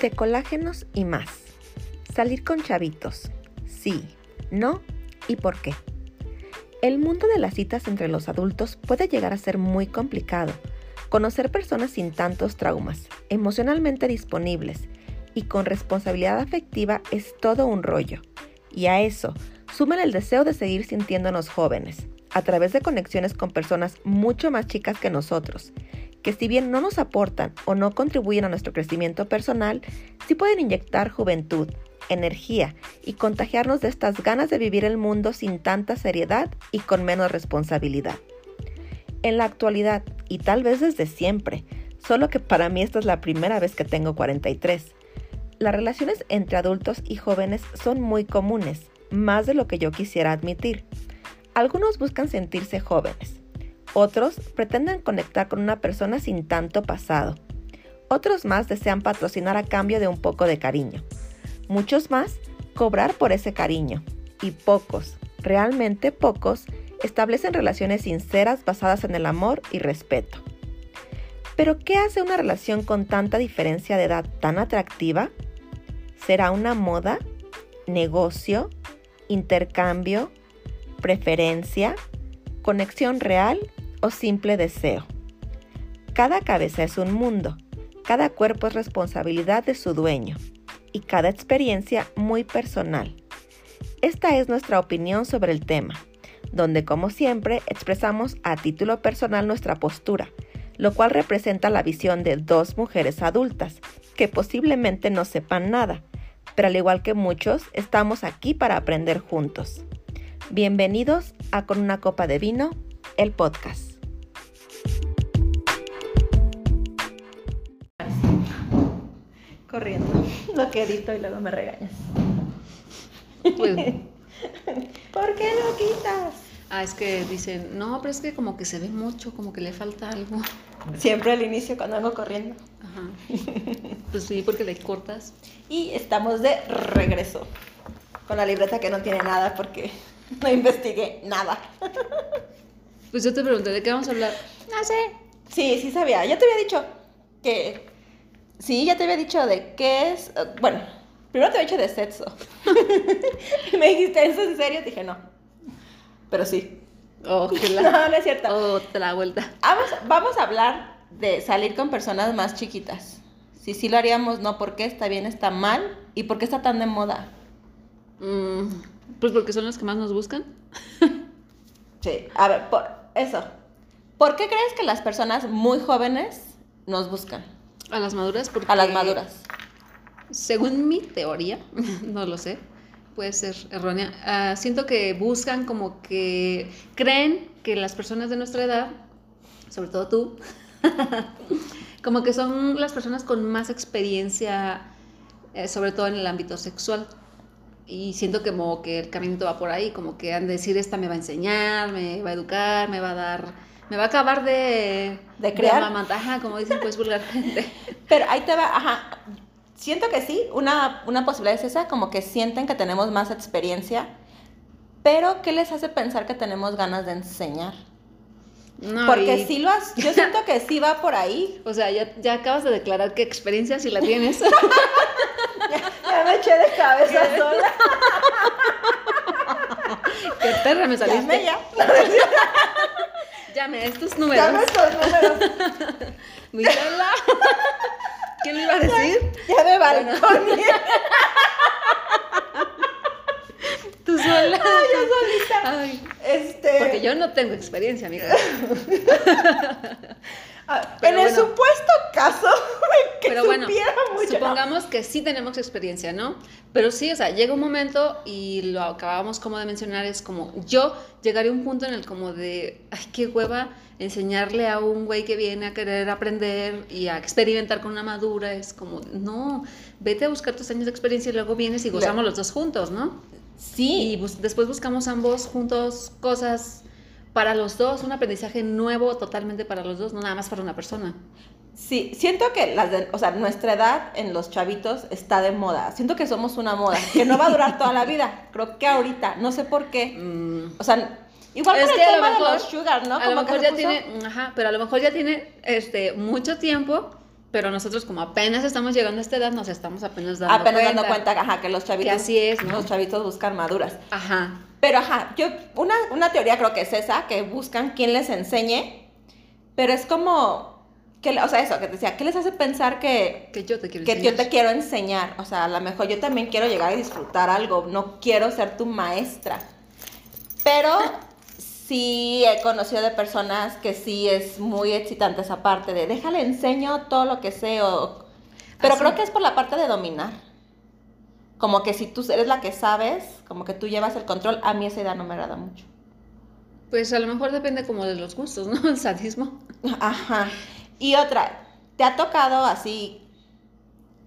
de colágenos y más. Salir con chavitos. Sí, no y por qué. El mundo de las citas entre los adultos puede llegar a ser muy complicado. Conocer personas sin tantos traumas, emocionalmente disponibles y con responsabilidad afectiva es todo un rollo. Y a eso, suman el deseo de seguir sintiéndonos jóvenes, a través de conexiones con personas mucho más chicas que nosotros, que si bien no nos aportan o no contribuyen a nuestro crecimiento personal, sí pueden inyectar juventud, energía y contagiarnos de estas ganas de vivir el mundo sin tanta seriedad y con menos responsabilidad. En la actualidad, y tal vez desde siempre, solo que para mí esta es la primera vez que tengo 43, las relaciones entre adultos y jóvenes son muy comunes, más de lo que yo quisiera admitir. Algunos buscan sentirse jóvenes, otros pretenden conectar con una persona sin tanto pasado. Otros más desean patrocinar a cambio de un poco de cariño. Muchos más cobrar por ese cariño. Y pocos, realmente pocos, establecen relaciones sinceras basadas en el amor y respeto. Pero ¿qué hace una relación con tanta diferencia de edad tan atractiva? ¿Será una moda? ¿Negocio? ¿Intercambio? ¿Preferencia? ¿Conexión real o simple deseo. Cada cabeza es un mundo, cada cuerpo es responsabilidad de su dueño y cada experiencia muy personal. Esta es nuestra opinión sobre el tema, donde como siempre expresamos a título personal nuestra postura, lo cual representa la visión de dos mujeres adultas que posiblemente no sepan nada, pero al igual que muchos, estamos aquí para aprender juntos. Bienvenidos a Con una copa de vino, el podcast. Corriendo. Lo que edito y luego me regañas. Pues, ¿Por qué lo quitas? Ah, es que dicen, no, pero es que como que se ve mucho, como que le falta algo. Siempre al inicio cuando hago corriendo. Ajá. Pues sí, porque le cortas. Y estamos de regreso. Con la libreta que no tiene nada porque no investigué nada. Pues yo te pregunté, ¿de qué vamos a hablar? No sé. Sí, sí sabía. Ya te había dicho que Sí, ya te había dicho de qué es. Eh, bueno, primero te había dicho de sexo. me dijiste, ¿eso en serio? Dije, no. Pero sí. Oh, no, no es cierto. Otra vuelta. Vamos, vamos a hablar de salir con personas más chiquitas. Si sí lo haríamos, no, ¿por qué está bien, está mal? ¿Y por qué está tan de moda? Mm, pues porque son las que más nos buscan. sí, a ver, por eso. ¿Por qué crees que las personas muy jóvenes nos buscan? A las maduras, porque... A las maduras. Según mi teoría, no lo sé, puede ser errónea, ah, siento que buscan como que creen que las personas de nuestra edad, sobre todo tú, como que son las personas con más experiencia, eh, sobre todo en el ámbito sexual. Y siento como que el camino va por ahí, como que han de decir, esta me va a enseñar, me va a educar, me va a dar me va a acabar de, de crear. De como dicen pues vulgarmente. Pero ahí te va, ajá. Siento que sí, una, una posibilidad es esa, como que sienten que tenemos más experiencia, pero ¿qué les hace pensar que tenemos ganas de enseñar? No, Porque sí lo has, yo siento que sí va por ahí. O sea, ya, ya acabas de declarar qué experiencia si la tienes. ya, me eché de cabeza sola. qué perra me saliste. ya. Llame a estos números. Llame a estos números. Michela. ¿Quién le iba a decir? Ya, de balcón. Tú sola. Ay, yo solita. Ay. Este... Porque yo no tengo experiencia, amiga. Ah, en el supuesto caso pero bueno, mucho. Supongamos que sí tenemos experiencia, ¿no? Pero sí, o sea, llega un momento y lo acabamos como de mencionar, es como yo llegaré a un punto en el como de, ay, qué hueva enseñarle a un güey que viene a querer aprender y a experimentar con una madura, es como, no, vete a buscar tus años de experiencia y luego vienes y gozamos los dos juntos, ¿no? Sí. Y después buscamos ambos juntos cosas para los dos, un aprendizaje nuevo totalmente para los dos, no nada más para una persona. Sí, siento que las o sea, nuestra edad en los chavitos está de moda. Siento que somos una moda, que no va a durar toda la vida. Creo que ahorita, no sé por qué. Mm. O sea, igual es el tema de los sugar, ¿no? A lo mejor ya tiene, ajá, pero a lo mejor ya tiene este mucho tiempo Pero nosotros como apenas estamos llegando a esta edad, nos estamos apenas dando Apenas cuenta. dando cuenta, ajá, que los chavitos. Que así es, ¿no? Los chavitos buscan maduras. Ajá. Pero ajá, yo, una, una teoría creo que es esa, que buscan quien les enseñe, pero es como, que, o sea, eso, que te decía, ¿qué les hace pensar que, Que yo te quiero que yo enseñar. te quiero enseñar? O sea, a lo mejor yo también quiero llegar y disfrutar algo, no quiero ser tu maestra. Pero sí he conocido de personas que sí es muy excitante esa parte de, déjale enseño todo lo que sé, o... Pero Así. creo que es por la parte de dominar. Como que si tú eres la que sabes, como que tú llevas el control, a mí esa idea no me agrada mucho. Pues a lo mejor depende como de los gustos, ¿no? El sadismo. Ajá. Y otra, ¿te ha tocado así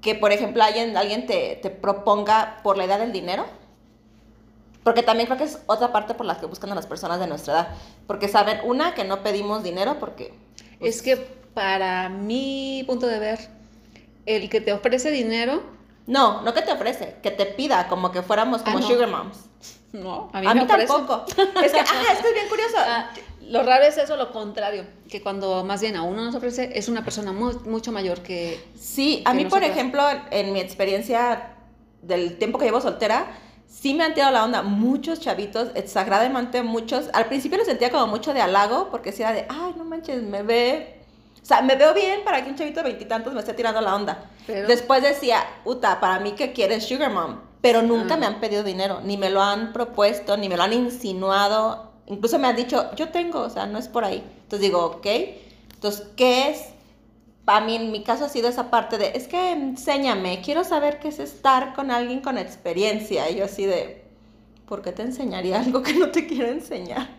que, por ejemplo, alguien, alguien te, te proponga por la idea del dinero? Porque también creo que es otra parte por la que buscan a las personas de nuestra edad. Porque saben, una, que no pedimos dinero porque... pues, Es que para mi punto de ver, el que te ofrece dinero, No, no que te ofrece, que te pida, como que fuéramos como Ah, no. sugar moms. no, a A mí, mí, me ofrece. tampoco. Es que, ajá, esto es bien curioso. Ah, lo raro es eso, lo contrario, que cuando más bien a uno nos ofrece es una persona mu- mucho mayor que... Sí, a que mí, por nosotras. ejemplo, en mi experiencia del tiempo que llevo soltera, sí me han tirado la onda muchos chavitos, exageradamente muchos. Al principio lo sentía como mucho de halago, porque sí era de, ay, no manches, me ve... O sea, me veo bien para que un chavito de veintitantos me esté tirando la onda. Pero- Después decía, Uta, para mí que quieres Sugar Mom. Pero nunca Ah. me han pedido dinero, ni me lo han propuesto, ni me lo han insinuado. Incluso me han dicho, yo tengo, o sea, no es por ahí. Entonces digo, ok. Entonces, ¿qué es? Para mí, en mi caso ha sido esa parte de, es que enséñame, quiero saber qué es estar con alguien con experiencia. Y yo así de, ¿por qué te enseñaría algo que no te quiero enseñar?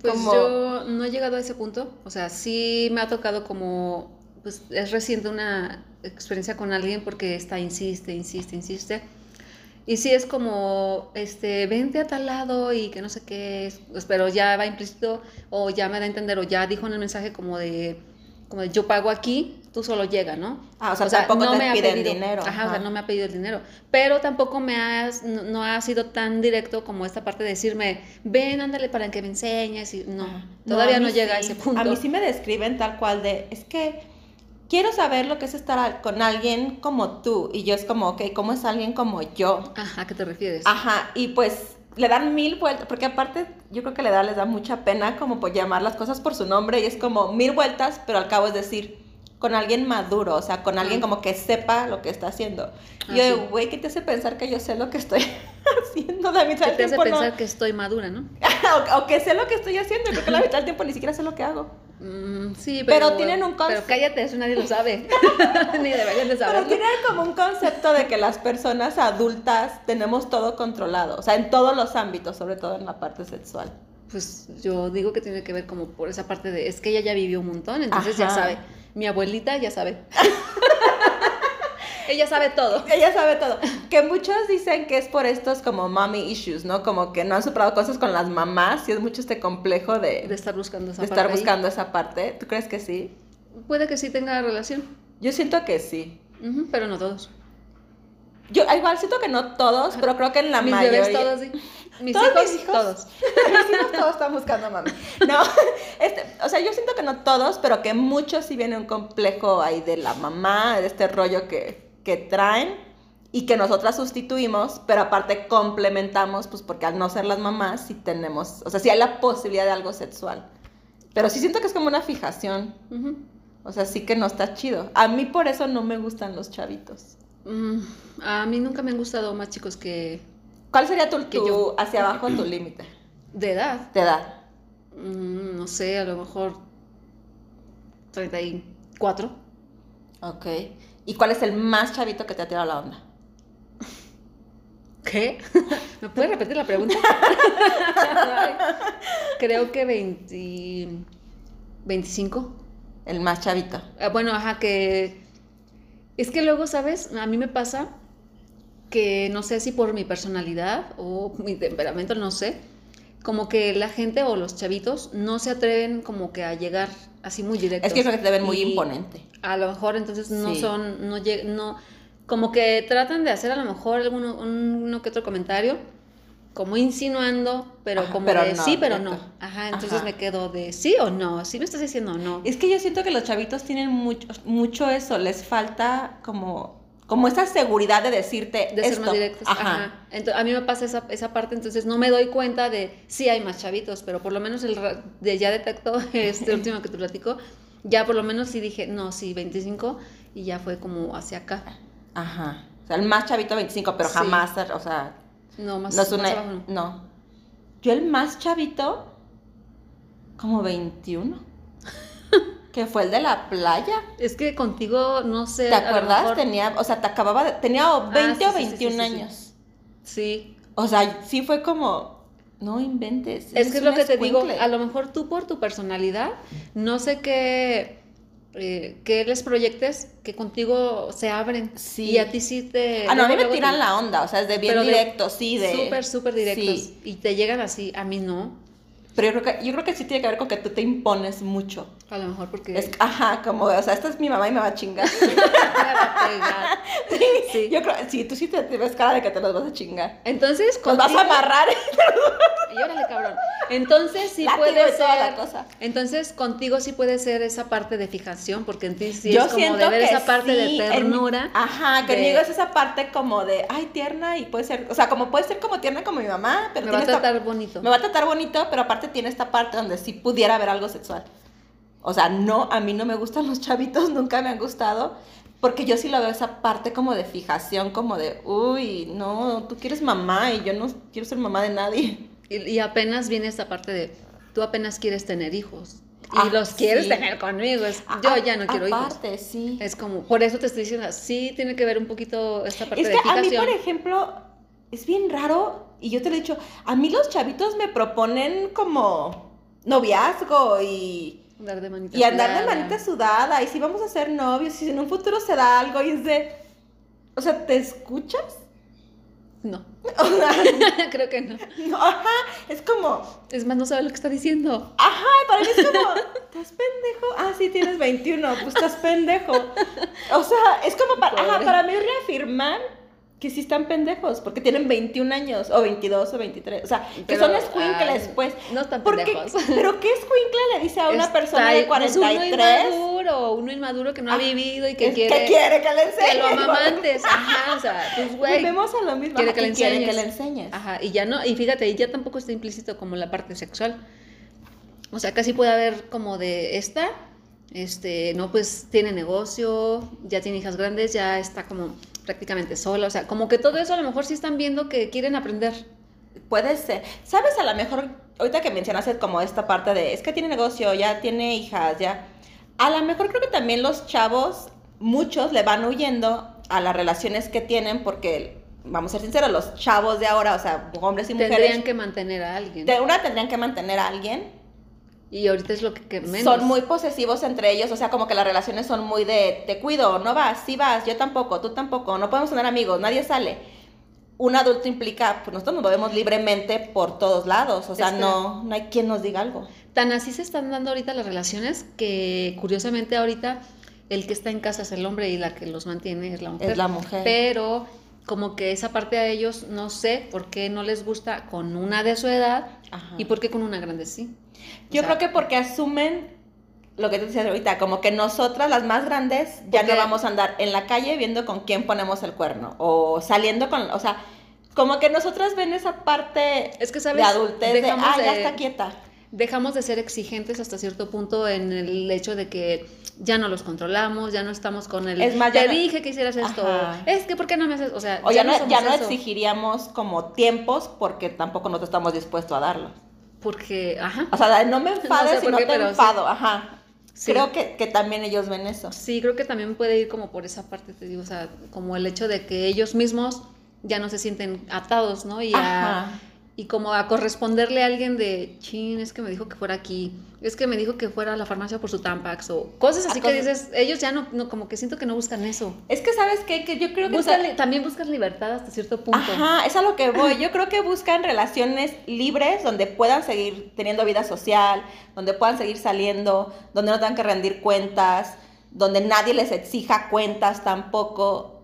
Pues Como- yo no he llegado a ese punto, o sea, sí me ha tocado como, pues es reciente una experiencia con alguien porque está, insiste, insiste, insiste. Y sí es como, este, vente a tal lado y que no sé qué, es, pues, pero ya va implícito o ya me da a entender o ya dijo en el mensaje como de, como yo pago aquí, tú solo llega, ¿no? Ah, o sea, tampoco te ha piden dinero, Ajá, o sea, no me ha pedido el dinero. Pero tampoco me has, no, no ha sido tan directo como esta parte de decirme, ven, ándale para que me enseñes. Y no, todavía a no, llega a ese punto. A mí sí me describen tal cual de, es que quiero saber lo que es estar con alguien como tú. Y yo es como, ok, ¿cómo es alguien como yo? Ajá, ¿a qué te refieres? Ajá, y pues le dan mil vueltas, porque aparte yo creo que le da, les da mucha pena como por llamar las cosas por su nombre y es como mil vueltas, pero al cabo es decir, con alguien maduro, o sea, con alguien como que sepa lo que está haciendo. Ah, Y yo sí. güey, ¿qué te hace pensar que yo sé lo que estoy haciendo? La mitad ¿Qué te hace tiempo no- pensar que estoy madura, no? o, o que sé lo que estoy haciendo, creo que la mitad del tiempo ni siquiera sé lo que hago. Mm, sí, Pero pero... tienen un Pero conce- cállate, eso nadie lo sabe. Ni deberían de Pero saberlo. tienen como un concepto de que las personas adultas tenemos todo controlado, o sea, en todos los ámbitos, sobre todo en la parte sexual. Pues yo digo que tiene que ver como por esa parte de, es que ella ya vivió un montón, entonces ya sabe. Mi abuelita ya sabe. ella sabe todo. Ella sabe todo. Que muchos dicen que es por estos como mommy issues, ¿no? Como que no han superado cosas con las mamás y es mucho este complejo de, De estar buscando esa de parte estar ahí. buscando esa parte. ¿Tú crees que sí? Puede que sí tenga relación, Yo siento que sí. Pero no todos. Yo igual siento que no todos, pero creo que en la Mis mayoría... bebés todos, sí. Mis ¿Todos hijos, mis hijos? todos. Mis hijos todos están buscando mami. No, este, o sea, yo siento que no todos, pero que muchos sí viene un complejo ahí de la mamá, de este rollo que, que traen y que nosotras sustituimos, pero aparte complementamos, pues porque al no ser las mamás sí tenemos, o sea, sí hay la posibilidad de algo sexual. Pero sí siento que es como una fijación, o sea, sí que no está chido. A mí por eso no me gustan los chavitos. Mm, a mí nunca me han gustado más chicos que ¿Cuál sería tu, Que tu- yo. hacia abajo tu límite de edad. de edad? Mm, no sé, a lo mejor 34. Ok. ¿Y cuál es el más chavito que te ha tirado la onda? ¿Qué? ¿Me puedes repetir la pregunta? Creo que 20, 25. El más chavito. Ah, bueno, ajá, que... Es que luego, ¿sabes? A mí me pasa que no sé si por mi personalidad o mi temperamento, no sé, como que la gente o los chavitos no se atreven como que a llegar así muy directos. Es que creo que te ven muy imponente. A lo mejor entonces no Sí. son, no, no, como que tratan de hacer a lo mejor alguno, uno que otro comentario como insinuando, pero Ajá, como pero de no, sí, pero directo. no. Ajá, entonces Ajá. me quedo de sí o no, sí me estás diciendo o no. Es que yo siento que los chavitos tienen mucho, mucho eso, les falta como, como esa seguridad de decirte de ser esto. más directos. Ajá. Ento- a mí me pasa esa, esa parte, entonces no me doy cuenta de sí hay más chavitos, pero por lo menos el de ya detectó este último que te platico, ya por lo menos sí dije, no, sí, 25 y ya fue como hacia acá. Ajá. O sea, el más chavito 25, pero Sí. jamás, o sea, No, más, no es más una... abajo no. no. Yo el más chavito, como 21. Que fue el de la playa. Es que contigo, no sé. ¿Te acuerdas? mejor- Tenía, o sea, te acababa de, tenía o 20 Ah, o sí, sí, sí, 21 sí, sí, sí. años. Sí, O sea, sí fue como, no inventes. Es que es lo que te digo, a lo mejor tú por tu personalidad, no sé qué, eh, qué les proyectes, que contigo se abren. Sí. Y a ti sí te... Ah, no, a mí me tiran te- la onda, o sea, es de bien Pero de- directo, sí, de... Súper, súper directos. Sí, Y te llegan así, a mí no. Pero yo creo, que, yo creo que sí tiene que ver con que tú te impones mucho. A lo mejor porque... Es, ajá, como, o sea, esta es mi mamá y me va a chingar. Sí. Yo creo, sí, tú sí te, te ves cara de que te los vas a chingar. Entonces, Los vas a amarrar. Y órale, cabrón. Entonces sí Látigo puede y toda ser. la cosa. Entonces contigo sí puede ser esa parte de fijación, porque en ti sí yo es como de ver esa parte sí, de en- ternura. ajá, de- conmigo es esa parte como de, ay, tierna y puede ser, o sea, como puede ser como tierna como mi mamá, pero me va a tratar bonito. me va a tratar bonito, pero aparte tiene esta parte donde sí pudiera haber algo sexual. O sea, no, a mí no me gustan los chavitos, nunca me han gustado, porque yo sí lo veo esa parte como de fijación, como de, uy, no, tú quieres mamá y yo no quiero ser mamá de nadie. Y, y apenas viene esta parte de tú apenas quieres tener hijos y Ah, los quieres sí. tener conmigo. Es, yo A- ya no quiero hijos. Aparte, sí. Es como, por eso te estoy diciendo, sí tiene que ver un poquito esta parte Es de que a mí, por ejemplo, es bien raro, y yo te lo he dicho, a mí los chavitos me proponen como noviazgo y, Andar de manita y andar de sudada. manita sudada, y si vamos a ser novios, y si en un futuro se da algo, y es de, o sea, ¿te escuchas? No, creo que no. no, ajá, es como, Es más, no sabe lo que está diciendo. ajá, para mí es como, ¿estás pendejo? Ah, sí, tienes 21, pues estás pendejo. O sea, es como para, ajá, para mí reafirmar que sí están pendejos, porque tienen 21 años, o 22, o 23, o sea, que Pero, son escuincles, pues. no están Porque, pendejos. pero ¿qué escuincle le dice a una Está- persona de pues, uno 43 inmaduro, uno inmaduro que no ha Ah, vivido y que que quiere, quiere que le enseñe? que lo amamantes. Ajá, o sea, pues güey. Volvemos a lo mismo, quiere que le quiere que enseñes. le enseñes. Ajá, y ya no, y fíjate, y ya tampoco está implícito como la parte sexual. O sea, casi puede haber como de esta, este, no, pues tiene negocio, ya tiene hijas grandes, ya está como prácticamente sola, o sea, como que todo eso a lo mejor sí están viendo que quieren aprender. Puede ser. ¿Sabes? A lo mejor, ahorita que mencionaste como esta parte de, es que tiene negocio, ya tiene hijas, ya. A lo mejor creo que también los chavos, muchos le van huyendo a las relaciones que tienen porque, vamos a ser sinceros, los chavos de ahora, o sea, hombres y mujeres, Tendrían que mantener a alguien. de una tendrían que mantener a alguien. Y ahorita es lo que, que menos. Son muy posesivos entre ellos, o sea, como que las relaciones son muy de, te cuido, no vas, sí vas, yo tampoco, tú tampoco, no podemos tener amigos, nadie sale. Un adulto implica, pues nosotros nos movemos libremente por todos lados, o sea, no, no hay quien nos diga algo. Tan así se están dando ahorita las relaciones que curiosamente ahorita el que está en casa es el hombre y la que los mantiene es la mujer. Es la mujer. Pero como que esa parte a ellos no sé por qué no les gusta con una de su edad Ajá. y por qué con una grande sí. O Yo sea, creo que porque asumen lo que te decía ahorita, como que nosotras, las más grandes, ya no vamos a andar en la calle viendo con quién ponemos el cuerno, o saliendo con, o sea, como que nosotras ven esa parte Es que, ¿sabes? de adultez de, Dejamos ah, ya de- está quieta. dejamos de ser exigentes hasta cierto punto en el hecho de que ya no los controlamos, ya no estamos con el Es más, ya te no- dije que hicieras esto, Ajá. es que ¿por qué no me haces? O sea, O ya, no, ya no exigiríamos como tiempos porque tampoco nosotros estamos dispuestos a darlos. Porque, ajá. O sea, no me enfades sé no qué, te pero sí. enfado, ajá. Sí. Creo que, que también ellos ven eso. Sí, creo que también puede ir como por esa parte, te digo, o sea, como el hecho de que ellos mismos ya no se sienten atados, ¿no? Y, a-. y como a corresponderle a alguien de, chin, es que me dijo que fuera aquí, es que me dijo que fuera a la farmacia por su Tampax, o cosas así A que dices, ellos ya no, no, como que siento que no buscan eso. Es que, ¿sabes qué? Que yo creo que... Buscan también buscan libertad hasta cierto punto. Ajá, es a lo que voy. Yo creo que buscan relaciones libres donde puedan seguir teniendo vida social, donde puedan seguir saliendo, donde no tengan que rendir cuentas, donde nadie les exija cuentas tampoco.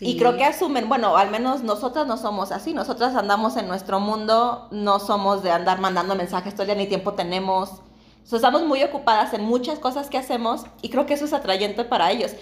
Y creo que asumen, bueno, al menos nosotras no somos así, nosotras andamos en nuestro mundo, no somos de andar mandando mensajes todo el día, ni tiempo tenemos. O estamos muy ocupadas en muchas cosas que hacemos y creo que eso es atrayente para ellos.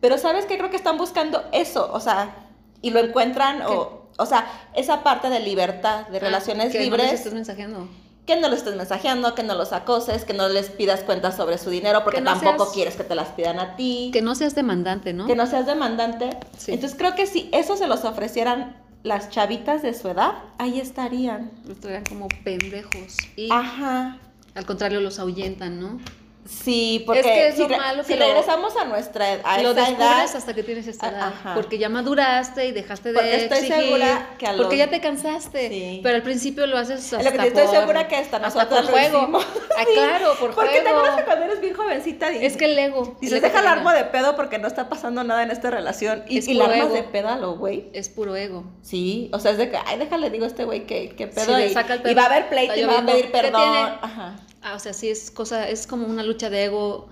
Pero sabes que creo que están buscando eso, o sea, y lo encuentran, o, o sea, esa parte de libertad, de ah, relaciones libres. No estás mensajeando que no lo estés mensajeando, que no los acoses, que no les pidas cuentas sobre su dinero porque tampoco quieres que te las pidan a ti. Que no seas demandante, ¿no? Que no seas demandante. Entonces creo que si eso se los ofrecieran las chavitas de su edad, ahí estarían. Estarían como pendejos. Y Ajá. Al contrario, los ahuyentan, ¿no? Sí, porque es que es si, malo si regresamos a nuestra a lo descubres hasta que tienes esta edad, porque ya maduraste y dejaste de porque estoy segura que a porque ya te cansaste, sí. pero al principio lo haces hasta lo que estoy segura que hasta nosotros hasta por juego. Ah, claro, por porque juego. Porque te cuando eres bien jovencita es que el ego. Y se deja el arma de pedo porque no está pasando nada en esta relación y, y la arma de pedalo, güey. Es puro ego. Sí, o sea, es de que ay, déjale digo a este güey que, que pedo, y, y, va a haber pleito y va a pedir perdón. Ajá. Ah, o sea, sí es cosa, es como una lucha de ego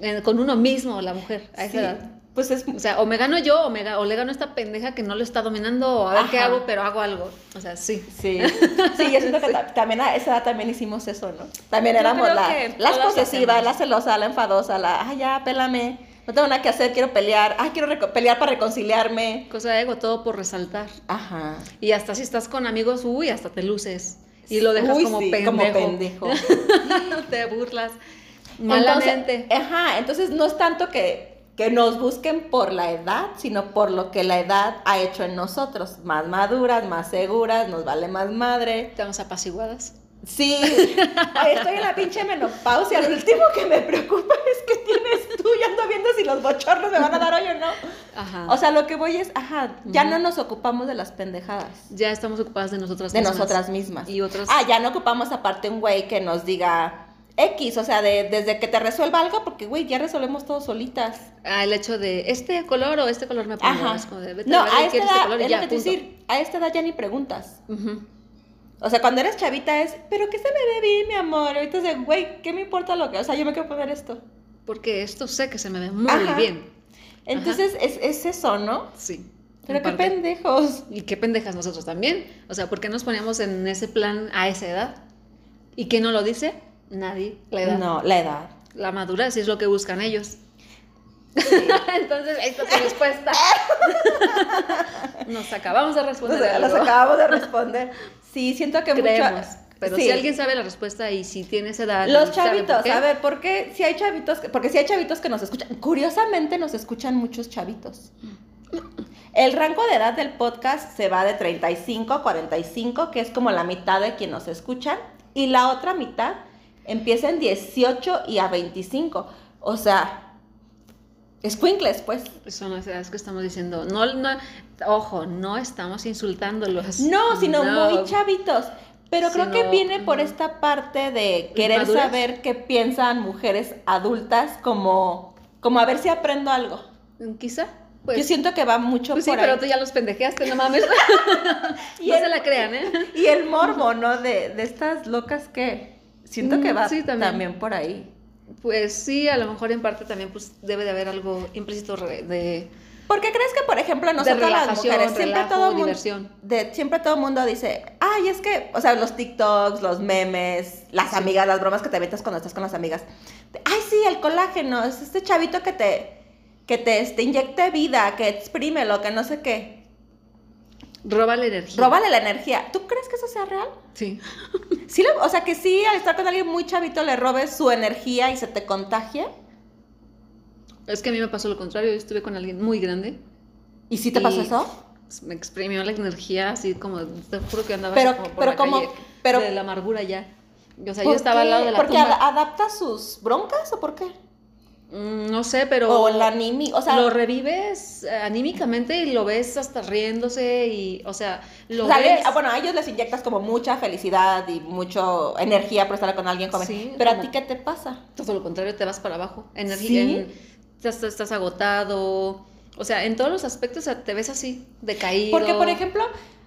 eh, con uno mismo, la mujer, a esa edad. Pues es... O sea, o me gano yo o, me, o le gano a esta pendeja que no lo está dominando, o a ver qué hago, pero hago algo. O sea, sí. Sí, sí, yo siento que también a esa edad también hicimos eso, ¿no? También éramos la, las posesivas, la celosa, la enfadosa, la, ay, ya, pélame, no tengo nada que hacer, quiero pelear, ay, quiero pelear para reconciliarme. Cosa de ego, todo por resaltar. Ajá. Y hasta si estás con amigos, uy, hasta te luces. Y lo dejas como, pendejo. como pendejo. Te burlas malamente. ajá, entonces no es tanto que, que nos busquen por la edad, sino por lo que la edad ha hecho en nosotros. Más maduras, más seguras, nos vale más madre. Estamos apaciguadas. Sí, estoy en la pinche menopausia. Lo último que me preocupa es que tienes tú. y ando viendo si los bochornos me van a dar hoy o no. Ajá. O sea, lo que voy es, ajá, ya no nos ocupamos de las pendejadas. Ya estamos ocupadas de nosotras mismas. De nosotras mismas. Y otros. Ah, ya no ocupamos aparte un güey que nos diga. X, o sea, de, desde que te resuelva algo, porque, güey, ya resolvemos todo solitas. Ah, el hecho de este color o este color me pongo. Ajá. no, a esta edad, este es decir, a esta edad ya ni preguntas. Ajá. O sea, cuando eres chavita es, pero que se me ve bien, mi amor. Ahorita es de, güey, ¿qué me importa lo que? O sea, yo me quiero poner esto. Porque esto sé que se me ve muy bien. Entonces es, es, eso, ¿no? Sí. Pero qué pendejos. Y qué pendejas nosotros también. O sea, ¿por qué nos poníamos en ese plan a esa edad? ¿Y quién no lo dice? Nadie. La edad. No, la edad. La madurez es lo que buscan ellos. Entonces, esta es tu respuesta. Nos acabamos de responder. Nos, acabamos de responder. Sí, siento que Creemos. Pero si alguien sabe la respuesta y si tiene esa edad. Los chavitos, a ver, ¿por qué? Si hay chavitos, porque si hay chavitos que nos escuchan, curiosamente nos escuchan muchos chavitos. El rango de edad del podcast se va de 35 a 45, que es como la mitad de quien nos escuchan, y la otra mitad empieza en 18 y a 25. O sea, Squinkles, pues. Son las edades que estamos diciendo. No, no, ojo, no estamos insultándolos. No, sino muy chavitos. Pero creo que viene por esta parte de querer saber qué piensan mujeres adultas, como, como a ver si aprendo algo. Quizá. Pues, Yo siento que va mucho pues sí, pero tú ya los pendejeaste, no mames. y no se la crean, ¿eh? Y el morbo, ¿no? De, de estas locas que siento que mm, va también por ahí. Pues sí, a lo mejor en parte también pues debe de haber algo implícito de... ¿Por qué crees que, por ejemplo, nosotros las mujeres siempre todo mundo de siempre todo mundo dice, "Ay, es que, o sea, los TikToks, los memes, las amigas, las bromas que te metes cuando estás con las amigas. Ay, sí, el colágeno, es este chavito que te que te, te inyecte vida, que exprime lo que no sé qué." Roba la energía. Róbale la energía. ¿Tú crees que eso sea real? Sí. ¿Sí o sea, que sí, al estar con alguien muy chavito le robes su energía y se te contagie. Es que a mí me pasó lo contrario. Yo estuve con alguien muy grande. ¿Y sí te pasó eso? Pues, me exprimió la energía, así como, te juro que andaba pero, como pero como, pero, de la amargura ya. O sea, yo estaba al lado de la ¿Porque adapta sus broncas o por qué? Mm, no sé, pero. O la animi, o sea. Lo revives eh, anímicamente y lo ves hasta riéndose y, o sea, lo ves. Bueno, a ellos les inyectas como mucha felicidad y mucha energía por estar con alguien joven. pero a ti, ¿qué te pasa? Todo lo contrario, te vas para abajo. Energía. Estás, estás, agotado. O sea, en todos los aspectos te ves así, decaído. Porque, por ejemplo,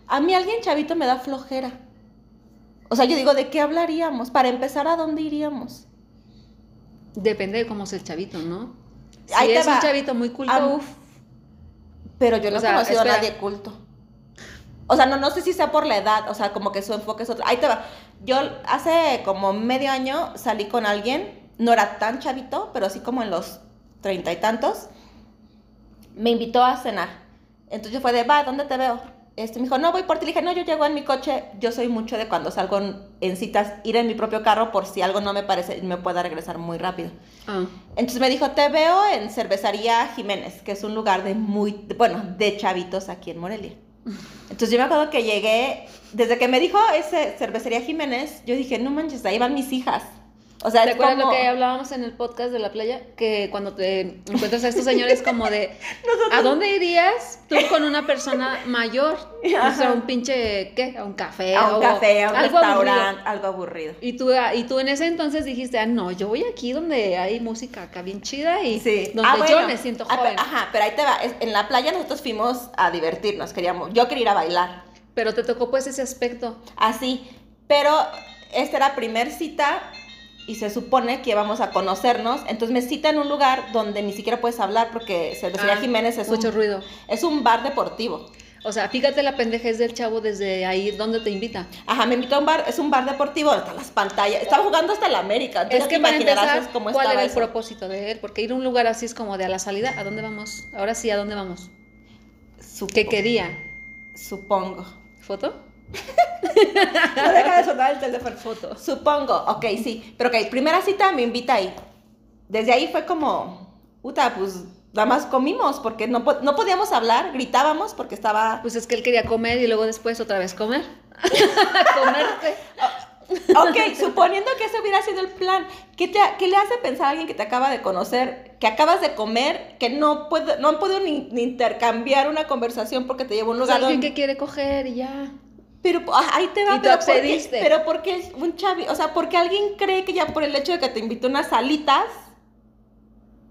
a mí alguien chavito me da flojera. O sea, yo digo, ¿de qué hablaríamos? Para empezar, ¿a dónde iríamos? Depende de cómo es el chavito, ¿no? Si es un chavito muy culto, Pero yo no O he sea, conocido a espera. nadie culto. O sea, no, no sé si sea por la edad, o sea, como que su enfoque es otro. Ahí te va. Yo hace como medio año salí con alguien, no era tan chavito, pero así como en los treinta y tantos. Me invitó a cenar. Entonces yo fue de, va, ¿dónde te veo? Este, me dijo, no, voy por ti. Le dije, no, yo llego en mi coche. Yo soy mucho de cuando salgo en, citas, ir en mi propio carro por si algo no me parece, me pueda regresar muy rápido. Ah. Entonces me dijo, te veo en Cervecería Jiménez, que es un lugar de muy, bueno, de chavitos aquí en Morelia. Entonces yo me acuerdo que llegué, desde que me dijo ese Cervecería Jiménez, yo dije, no manches, ahí van mis hijas. O sea, ¿Te es acuerdas como... lo que hablábamos en el podcast de la playa? Que cuando te encuentras a estos señores como de, ¿a dónde irías tú con una persona mayor? O sea, un pinche, ¿qué? A un café. a un o café, a un algo aburrido. restaurante, algo aburrido. Y tú, y tú en ese entonces dijiste, ah, no, yo voy aquí donde hay música acá bien chida y Sí. donde Ah, yo bueno. me siento Ah, joven. Ajá, pero ahí te va. En la playa nosotros fuimos a divertirnos, queríamos, yo quería ir a bailar. Pero te tocó pues ese aspecto. Así. Pero esta era primer cita y se supone que íbamos a conocernos. Entonces me cita en un lugar donde ni siquiera puedes hablar porque Cervecería Ah, Jiménez es mucho un, ruido. es un bar deportivo. O sea, fíjate la pendejez del chavo desde ahí donde te invita. Ajá, me invitó a un bar, es un bar deportivo, están las pantallas. Estaba jugando hasta la América. Entonces Es que para imaginarás empezar, cómo ¿cuál era el eso. propósito de él? Porque ir a un lugar así es como de a la salida, ¿a dónde vamos? Ahora sí, ¿a dónde vamos? Supo- ¿Qué quería? Supongo. ¿Foto? No deja de sonar el teléfono. Foto. Supongo, ok, sí. Pero ok, primera cita me invita ahí. Desde ahí fue como, puta, pues nada más comimos porque no, no podíamos hablar, gritábamos porque estaba... Pues es que él quería comer y luego después otra vez comer. Comerte. Ok, suponiendo que ese hubiera sido el plan, ¿qué, te, qué le hace pensar a alguien que te acaba de conocer, que acabas de comer, que no, puede, no han podido ni, ni intercambiar una conversación porque te llevó a un lugar alguien donde- que quiere coger y ya. Pero ah, ahí te va, Y te pero porque, accediste. pero porque un chavi, o sea, porque alguien cree que ya por el hecho de que te invitó unas salitas,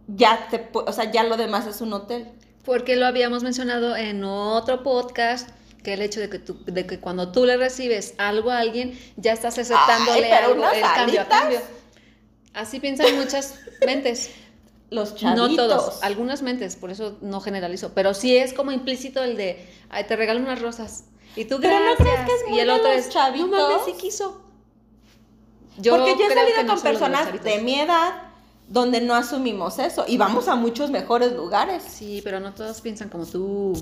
ya te, o sea, ya lo demás es un hotel. Porque lo habíamos mencionado en otro podcast, que el hecho de que, tú, de que cuando tú le recibes algo a alguien, ya estás aceptándole algo, el cambio a cambio. Así piensan muchas mentes. Los chavitos. No todos, algunas mentes, por eso no generalizo, pero sí es como implícito el de, ay, te regalo unas rosas. Y tú Pero ¿no crees que es muy y el de otro los es, chavitos? no mames, sí quiso. Yo porque yo he salido no con personas de mi edad donde no asumimos eso y vamos a muchos mejores lugares. Sí, pero no todos piensan como tú.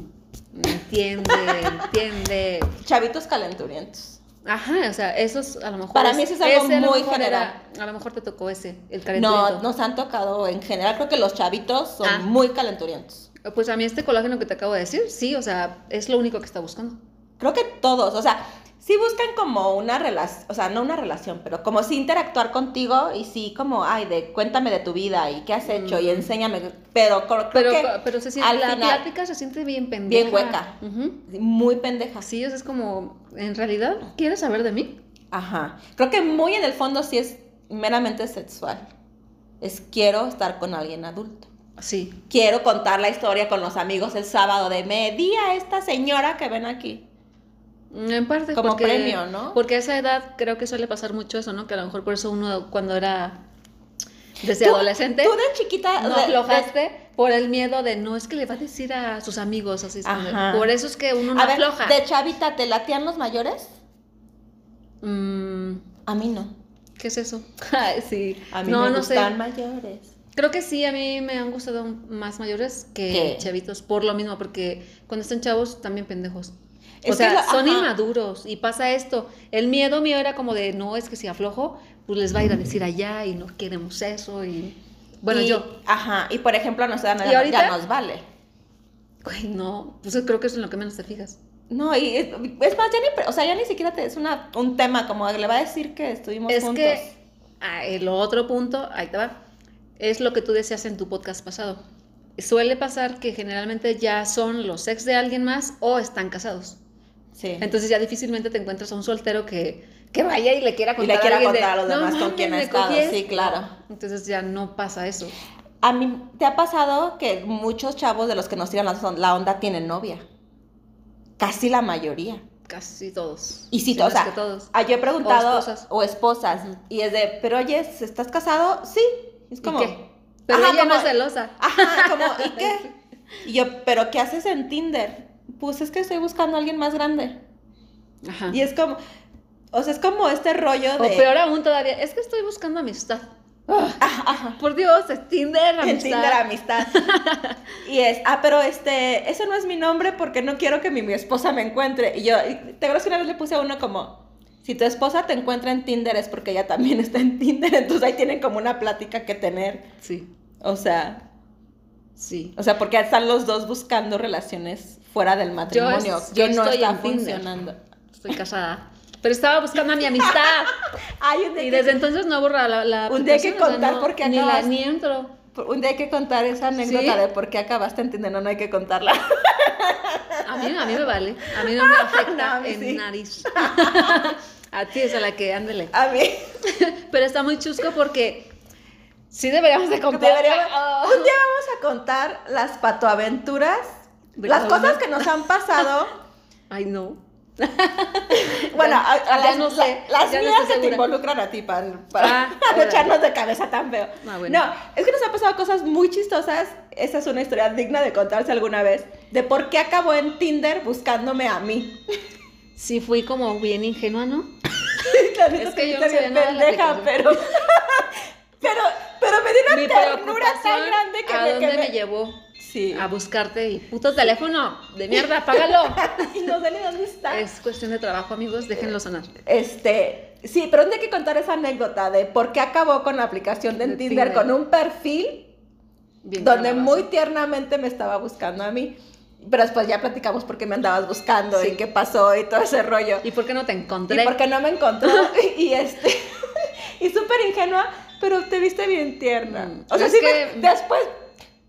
Entiende, entiende. Chavitos calenturientos. Ajá, o sea, eso es a lo mejor. Para mí eso es algo ese muy general. era- a lo mejor te tocó ese, el No, calenturiento. nos han tocado en general, creo que los chavitos son Ah. muy calenturientos. Pues a mí este colágeno que te acabo de decir, sí, o sea, es lo único que está buscando. Creo que todos, o sea, sí buscan como una relación, o sea, no una relación, pero como sí interactuar contigo y sí como, ay, de cuéntame de tu vida y qué has hecho y Mm. enséñame, pero creo Pero, que pero se siente, al la final- plática se siente bien pendeja. Bien hueca. Ujú. muy pendejas. Sí, o sea, es como, en realidad, ¿quieres saber de mí? Ajá. Creo que muy en el fondo sí es meramente sexual. Es quiero estar con alguien adulto. Sí. Quiero contar la historia con los amigos el sábado de me di a esta señora que ven aquí. En parte Como porque, premio, ¿no? Porque a esa edad creo que suele pasar mucho eso, ¿no? Que a lo mejor por eso uno cuando era desde Tú- adolescente Tú de chiquita no de- aflojaste por el miedo de no es que le va a decir a sus amigos así. Ajá. Por eso es que uno no a ver, afloja. de chavita, ¿te latían los mayores? Mm, A mí no. ¿Qué es eso? Ay, sí. A mí no, me no gustan sé. mayores. Creo que sí, a mí me han gustado más mayores que ¿Qué? chavitos, por lo mismo, porque cuando están chavos también pendejos. Es o sea, que son ajá. inmaduros y pasa esto. El miedo mío era como de, no, es que si aflojo, pues les va a ir a decir allá y no queremos eso y... Bueno, Y- yo, Ajá, y por ejemplo, edad ¿Y ya ahorita? nos vale. güey, no, pues creo que eso es en lo que menos te fijas. No, y es, es más, ya ni, o sea, ya ni siquiera te, es una, un tema como le va a decir que estuvimos Es juntos. que ah, el otro punto, ahí te va, es lo que tú decías en tu podcast pasado. Suele pasar que generalmente ya son los ex de alguien más o están casados. Sí. Entonces ya difícilmente te encuentras a un soltero que, que vaya y le quiera Y contar le quiera a alguien de, contar a los "No demás con mames, quién ha estado". Sí, esto". claro. Entonces ya no pasa eso. A mí, ¿te ha pasado que muchos chavos de los que nos tiran la, onda tienen novia? Casi la mayoría. Casi todos. Y sí, Si o no sea, que todos. ah, yo he preguntado, O esposas. o esposas, Ujú. y es de, pero oye, ¿estás casado? Sí. Es como, ¿Y qué? Pero Ajá, ella no como- es celosa. Ajá, como, ¿y qué? Y yo, ¿pero qué haces en Tinder? Pues es que estoy buscando a alguien más grande. Ajá. Y es como, o sea, es como este rollo O de... peor aún todavía, es que estoy buscando amistad. Ah, Por Dios, es Tinder, amistad. Tinder amistad. y es, ah, pero este, ese no es mi nombre porque no quiero que mi, mi esposa me encuentre. Y yo, y te acuerdas que una vez le puse a uno como, si tu esposa te encuentra en Tinder es porque ella también está en Tinder, entonces ahí tienen como una plática que tener. Sí, O sea, sí. o sea, porque están los dos buscando relaciones fuera del matrimonio, es- yo no estoy está funcionando. Estoy casada. Pero estaba buscando a mi amistad. Ay, un día, y que- desde entonces no borra la, la Un día hay que aplicación, o sea, contar no, por qué ni, la, acabas- ni entro. un día hay que contar esa anécdota ¿Sí? de por qué acabaste en Tinder, no, no hay que contarla. A mí, a mí me vale. A mí no me afecta No, en sí. nariz. a ti es a la que ándele. A mí. Pero está muy chusco porque sí deberíamos de contar. Deberíamos- Ah. Un día vamos a contar las patoaventuras, las cosas que nos han pasado. Ay, no. Bueno, a, a ya las, no sé, la- las no mías estoy que te involucran a ti para, para Ah, no echarnos de cabeza tan feo. Ah, bueno. No, es que nos han pasado cosas muy chistosas. Esa es una historia digna de contarse alguna vez. De por qué acabó en Tinder buscándome a mí. Sí, fui como bien ingenua, ¿no? La neta Es que yo no bien pendeja, pero, pero, pero me dio Mi una ternura tan grande que ¿a me, dónde que me llevó? Sí. A buscarte y puto teléfono de mierda, apágalo. y no sé ni dónde está. es cuestión de trabajo, amigos, déjenlo sonar. Este, sí, pero hay que contar esa anécdota de por qué acabó con la aplicación de, De Tinder, Tinder. con un perfil Bien donde muy tiernamente me estaba buscando a mí. Pero después ya platicamos por qué me andabas buscando Sí. y qué pasó y todo ese rollo. ¿Y por qué no te Y encontré? por qué no me encontró. y este, y súper ingenua, pero te viste bien tierna. Mm, O sea, es sí, que- me- después,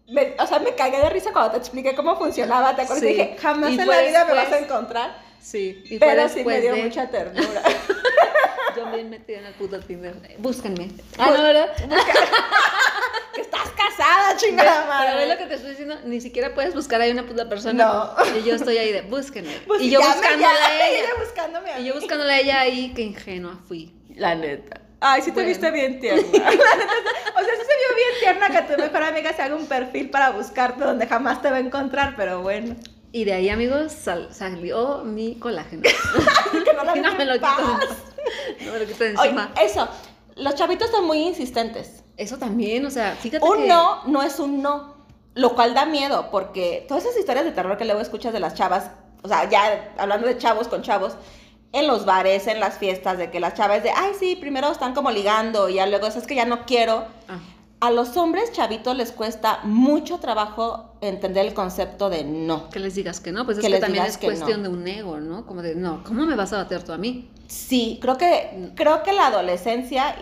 me- o sea, me cagué de risa cuando te expliqué cómo funcionaba. ¿Te acuerdas? Sí. Dije, jamás en la vida me vas a encontrar. Sí, y Pero sí me dio de- mucha ternura. Yo bien metida en el puto Tinder. Búsquenme. Ah, no, ¿verdad? que estás casada, chingada Pero ves lo madre. que te estoy diciendo, ni siquiera puedes buscar ahí una puta persona. No. Y yo estoy ahí de, búsquenme. Pues y yo me- ya, a ella. ella buscándome a Y yo mí. buscándole a ella ahí, qué ingenua fui. La neta. Ay, sí te Bueno. viste bien tierna. O sea, sí se vio bien tierna que tu mejor amiga se haga un perfil para buscarte donde jamás te va a encontrar, pero bueno. Y de ahí, amigos, sal- salió mi colágeno. Que no la y no me lo quito. No me lo quito Oye, encima. eso, los chavitos son muy insistentes. Eso también, o sea, fíjate Un que... no no es un no, lo cual da miedo, porque todas esas historias de terror que luego escuchas de las chavas, o sea, ya hablando de chavos con chavos, en los bares, en las fiestas, de que las chavas de, ay, sí, primero están como ligando y ya luego es que ya no quiero. Ah, A los hombres chavitos les cuesta mucho trabajo entender el concepto de no. que les digas que no, pues es Que que, les también es que cuestión no. de un ego, ¿no? Como de, no, ¿cómo me vas a bater tú a mí? Sí, creo que, creo que la adolescencia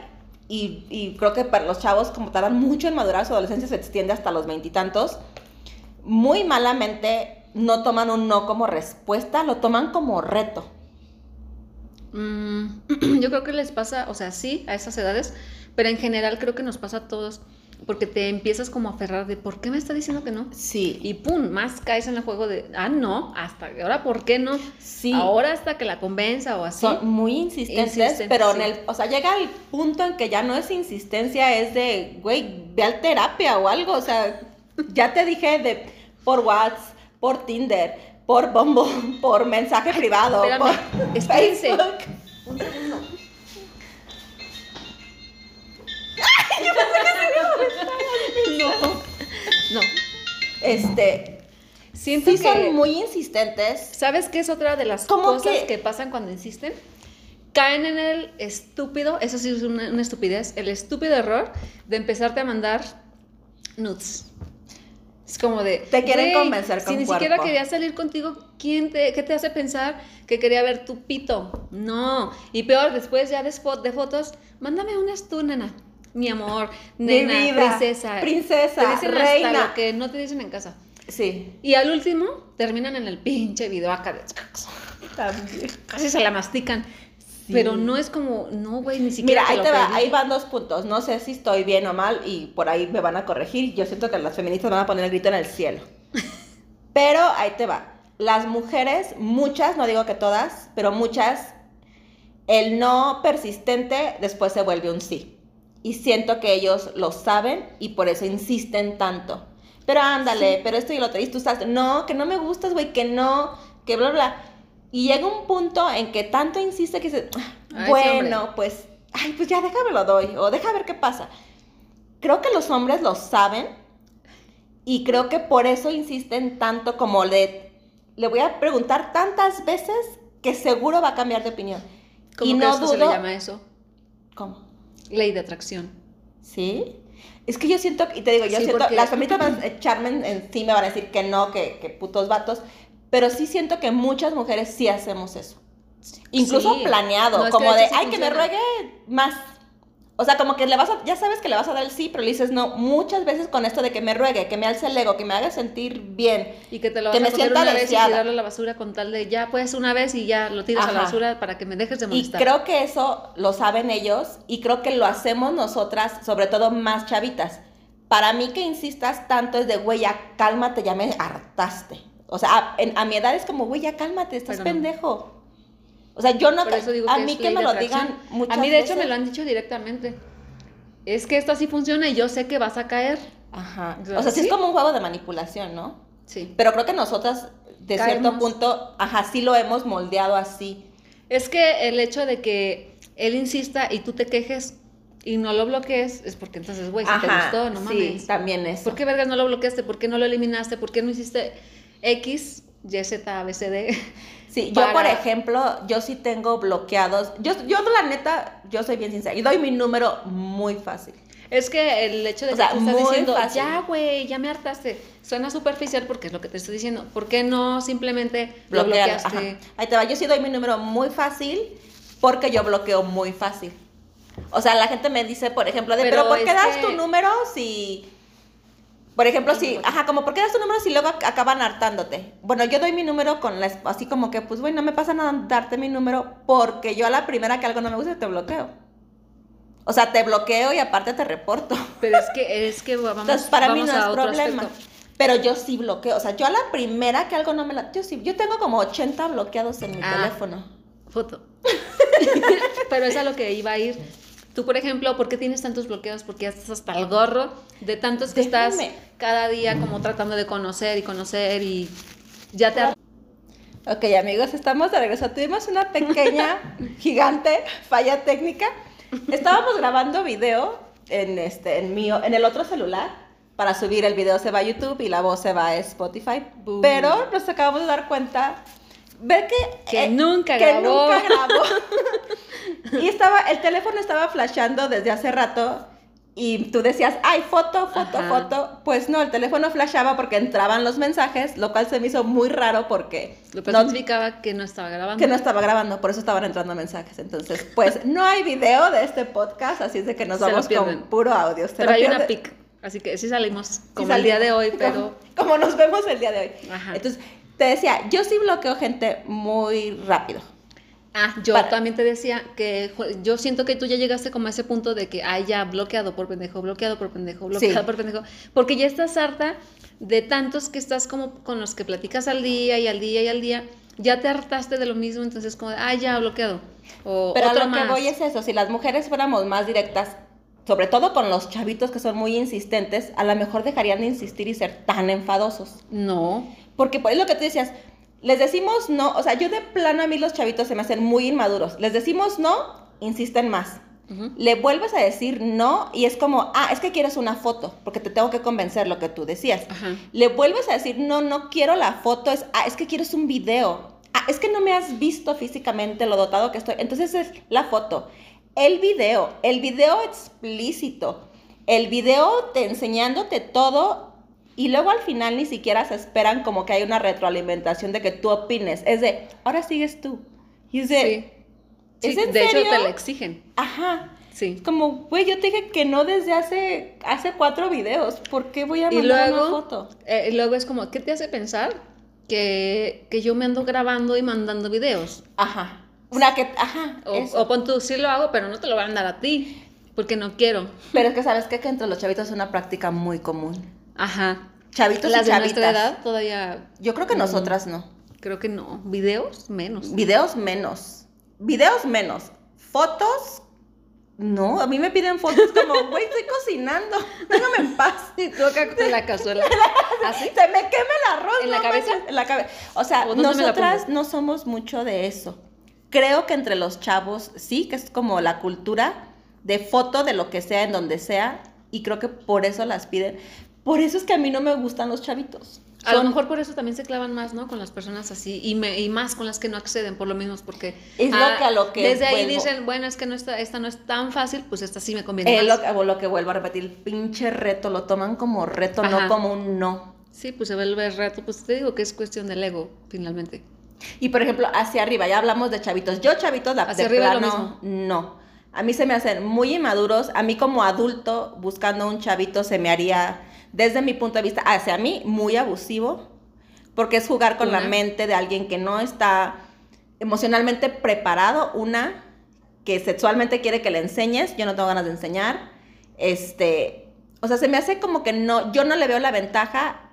y, y creo que para los chavos como tardan mucho en madurar, su adolescencia se extiende hasta los veintitantos, muy malamente no toman un no como respuesta, lo toman como reto. Mm, yo creo que les pasa, o sea, sí, a esas edades, pero en general creo que nos pasa a todos, porque te empiezas como a aferrar de, ¿por qué me está diciendo que no? Sí, Y pum, más caes en el juego de, ah, no, hasta ahora, ¿por qué no? sí. Ahora hasta que la convenza o así. Son muy insistentes, Insisten, pero en el, o sea, llega el punto en que ya no es insistencia, es de, güey, ve al terapia o algo, o sea, ya te dije de por WhatsApp, por Tinder, por Bumble, por mensaje privado, espérame, por espérense. Facebook. Un segundo. No, no. Este, Siento sí que... son muy insistentes. ¿Sabes qué es otra de las ¿Cómo cosas que? que... pasan cuando insisten? Caen en el estúpido, eso sí es una, una estupidez, el estúpido error de empezarte a mandar nudes. Es como de... Te quieren "Güey, convencer Si con ni siquiera cuerpo". quería salir contigo, ¿quién te, ¿qué te hace pensar que quería ver tu pito? No. Y peor, después ya de, fo- de fotos, mándame unas tú, nena. Mi amor, Mi nena, vida, princesa. princesa, te dicen reina. hasta lo que no te dicen en casa. Sí, Y al último, terminan en el pinche video acá de... también. Casi se la mastican. Sí. Pero no es como, no, güey, ni siquiera. Mira, ahí te va, ahí van dos puntos. No sé si estoy bien o mal y por ahí me van a corregir. Yo siento que las feministas van a poner el grito en el cielo. Pero ahí te va. Las mujeres, muchas, no digo que todas, pero muchas, el no persistente después se vuelve un sí. Y siento que ellos lo saben y por eso insisten tanto. pero ándale, pero esto y lo otro. Y tú estás, no, que no me gustas, güey, que no, que bla, bla. Y llega un punto en que tanto insiste que dice, Ay, bueno, pues, ay, pues ya déjame lo doy, o deja ver qué pasa. Creo que los hombres lo saben y creo que por eso insisten tanto como le, le voy a preguntar tantas veces que seguro va a cambiar de opinión. ¿Cómo y no que se le dudo- llama eso? ¿Cómo? Ley de atracción. ¿Sí? Es que yo siento, y te digo, yo Sí, siento, porque- las feministas van a echarme en, en sí, me van a decir que no, que, que putos vatos, pero sí siento que muchas mujeres sí hacemos eso. Incluso Sí. planeado, No, que como de, ay, que me ruegue más. O sea, como que le vas a, ya sabes que le vas a dar el sí, pero le dices no. Muchas veces con esto de que me ruegue, que me alce el ego, que me haga sentir bien. Y que te lo Que vas me a poner sienta una vez y tirarlo a la basura con tal de ya pues una vez y ya lo tiras a la basura para que me dejes de Y molestar. creo que eso lo saben ellos y creo que lo hacemos nosotras, sobre todo más chavitas. Para mí que insistas tanto es de, güey, ya cálmate, ya me hartaste. O sea, a, en- a mi edad es como, güey, ya cálmate, estás Pero no. pendejo. O sea, yo no... Por eso digo a que mí es que me lo digan muchas A mí de hecho veces. me lo han dicho directamente. Es que esto así funciona y yo sé que vas a caer. Ajá. O sea, sí, ¿sí? es como un juego de manipulación, ¿no? Sí. Pero creo que nosotras, de cierto punto, ajá, sí lo hemos moldeado así. Es que el hecho de que él insista y tú te quejes y no lo bloquees es porque entonces, güey, si te gustó, no sí, mames. también eso. ¿Por qué vergas no lo bloqueaste? ¿Por qué no lo eliminaste? ¿Por qué no hiciste X, Y, Z, A, B, C, D? Sí, yo por ejemplo, yo sí tengo bloqueados. Yo, yo la neta, yo soy bien sincera y doy mi número muy fácil. Es que el hecho de O que sea, tú estás diciendo, fácil. ya, güey, ya me hartaste, suena superficial porque es lo que te estoy diciendo. ¿Por qué no simplemente lo Bloquear, bloqueaste? ajá. Ahí te va, yo sí doy mi número muy fácil porque yo bloqueo muy fácil. O sea, la gente me dice, por ejemplo, de, pero, Pero ¿por qué das que- tu número si... Por ejemplo, si, ajá, como ¿por qué das tu número si luego ac- acaban hartándote? Bueno, yo doy mi número con la, así como que, pues, güey, no me pasa nada darte mi número porque yo a la primera que algo no me gusta te bloqueo. O sea, te bloqueo y aparte te reporto. Pero es que, es que vamos, Entonces, para mí no es problema. aspecto. Pero yo sí bloqueo. O sea, yo a la primera que algo no me la. Yo sí. Yo tengo como 80 bloqueados en mi Ah. teléfono. Foto. Pero es a lo que iba a ir. Tú, por ejemplo, ¿por qué tienes tantos bloqueos? Porque ya estás hasta el gorro de tantos que estás cada día como tratando de conocer y conocer y ya te... Ok, amigos, estamos de regreso. Tuvimos una pequeña, gigante falla técnica. Estábamos grabando video en, este, en, mío, en el otro celular. Para subir el video se va a YouTube y la voz se va a Spotify. Boom. Pero nos acabamos de dar cuenta. Ver que, Que nunca que grabó. nunca grabó. y estaba, el teléfono estaba flashando desde hace rato. Y tú decías, ay, foto, foto, Ajá. foto. Pues no, el teléfono flashaba porque entraban los mensajes, lo cual se me hizo muy raro porque Lo que no- significaba que no estaba grabando. que no estaba grabando, por eso estaban entrando mensajes. Entonces, pues no hay video de este podcast, así es de que nos Se vamos con puro audio. Se Pero hay una pic. Así que sí salimos sí como el día de salimos, hoy, como- pero... Como, nos vemos el día de hoy. Ajá. Entonces, te decía, yo sí bloqueo gente muy rápido. Ah, yo Para- también te decía que yo siento que tú ya llegaste como a ese punto de que, ay, ya, bloqueado por pendejo, bloqueado por pendejo, bloqueado Sí. por pendejo, porque ya estás harta de tantos que estás como con los que platicas al día y al día y al día, ya te hartaste de lo mismo, entonces como, ay, ya, bloqueado, o Pero a otro lo más. que voy es eso, si las mujeres fuéramos más directas, sobre todo con los chavitos que son muy insistentes, a lo mejor dejarían de insistir y ser tan enfadosos. No, Porque por ahí lo que tú decías, les decimos no, o sea, yo de plano a mí los chavitos se me hacen muy inmaduros. Les decimos no, insisten más. Le vuelves a decir no y es como, ah, es que quieres una foto, porque te tengo que convencer lo que tú decías. Le vuelves a decir, no, no quiero la foto, es, ah, es que quieres un video. Ah, es que no me has visto físicamente lo dotado que estoy. Entonces es la foto. El video, el video explícito, el video te enseñándote todo y luego al final ni siquiera se esperan como que hay una retroalimentación de que tú opines. Es de, ahora sigues tú. Y es de, Sí. ¿es Sí, en de hecho serio? te la exigen. Ajá. Sí. Como, güey, yo te dije que no desde hace, hace cuatro videos. ¿Por qué voy a Y mandar luego, una foto? eh, y luego es como, ¿qué te hace pensar que, que yo me ando grabando y mandando videos? Ajá. Una que, ajá. O, eso. o pon tú, sí lo hago, pero no te lo voy a mandar a ti, porque no quiero. Pero es que sabes qué? que entre los chavitos es una práctica muy común. Ajá. Chavitos Las y de chavitas. nuestra edad todavía, Yo creo que Mm. nosotras no. creo que no. ¿Videos? Menos. Videos menos. Videos menos. Fotos No, a mí me piden fotos como, güey, estoy cocinando, déjame en paz. Y tú acá con la cazuela. ¿Así? Se me quema el arroz. ¿En la cabeza? En la cabeza. O sea, ¿O dónde me la nosotras no somos mucho de eso. Creo que entre los chavos sí, que es como la cultura de foto de lo que sea, en donde sea, y creo que por eso las piden. Por eso es que a mí no me gustan los chavitos. A lo mejor por eso también se clavan más, ¿no? Con las personas así y, me- y más con las que no acceden, por lo mismo, porque Es lo que a lo que desde ahí dicen, bueno, es que no está, esta no es tan fácil, pues esta sí me conviene Es más. lo, que- lo que vuelvo a repetir, el pinche reto, lo toman como reto, Ajá. no como un no. Sí, pues se vuelve reto, pues te digo que es cuestión del ego, finalmente. Y por ejemplo, hacia arriba, ya hablamos de chavitos. Yo, chavitos, la, Hacia de arriba lo no. A mí se me hacen muy inmaduros. A mí como adulto, buscando un chavito, se me haría, desde mi punto de vista, hacia mí, muy abusivo. Porque es jugar con la mente de alguien que no está emocionalmente preparado. Una, que sexualmente quiere que le enseñes. Yo no tengo ganas de enseñar. Este, o sea, se me hace como que no, yo no le veo la ventaja.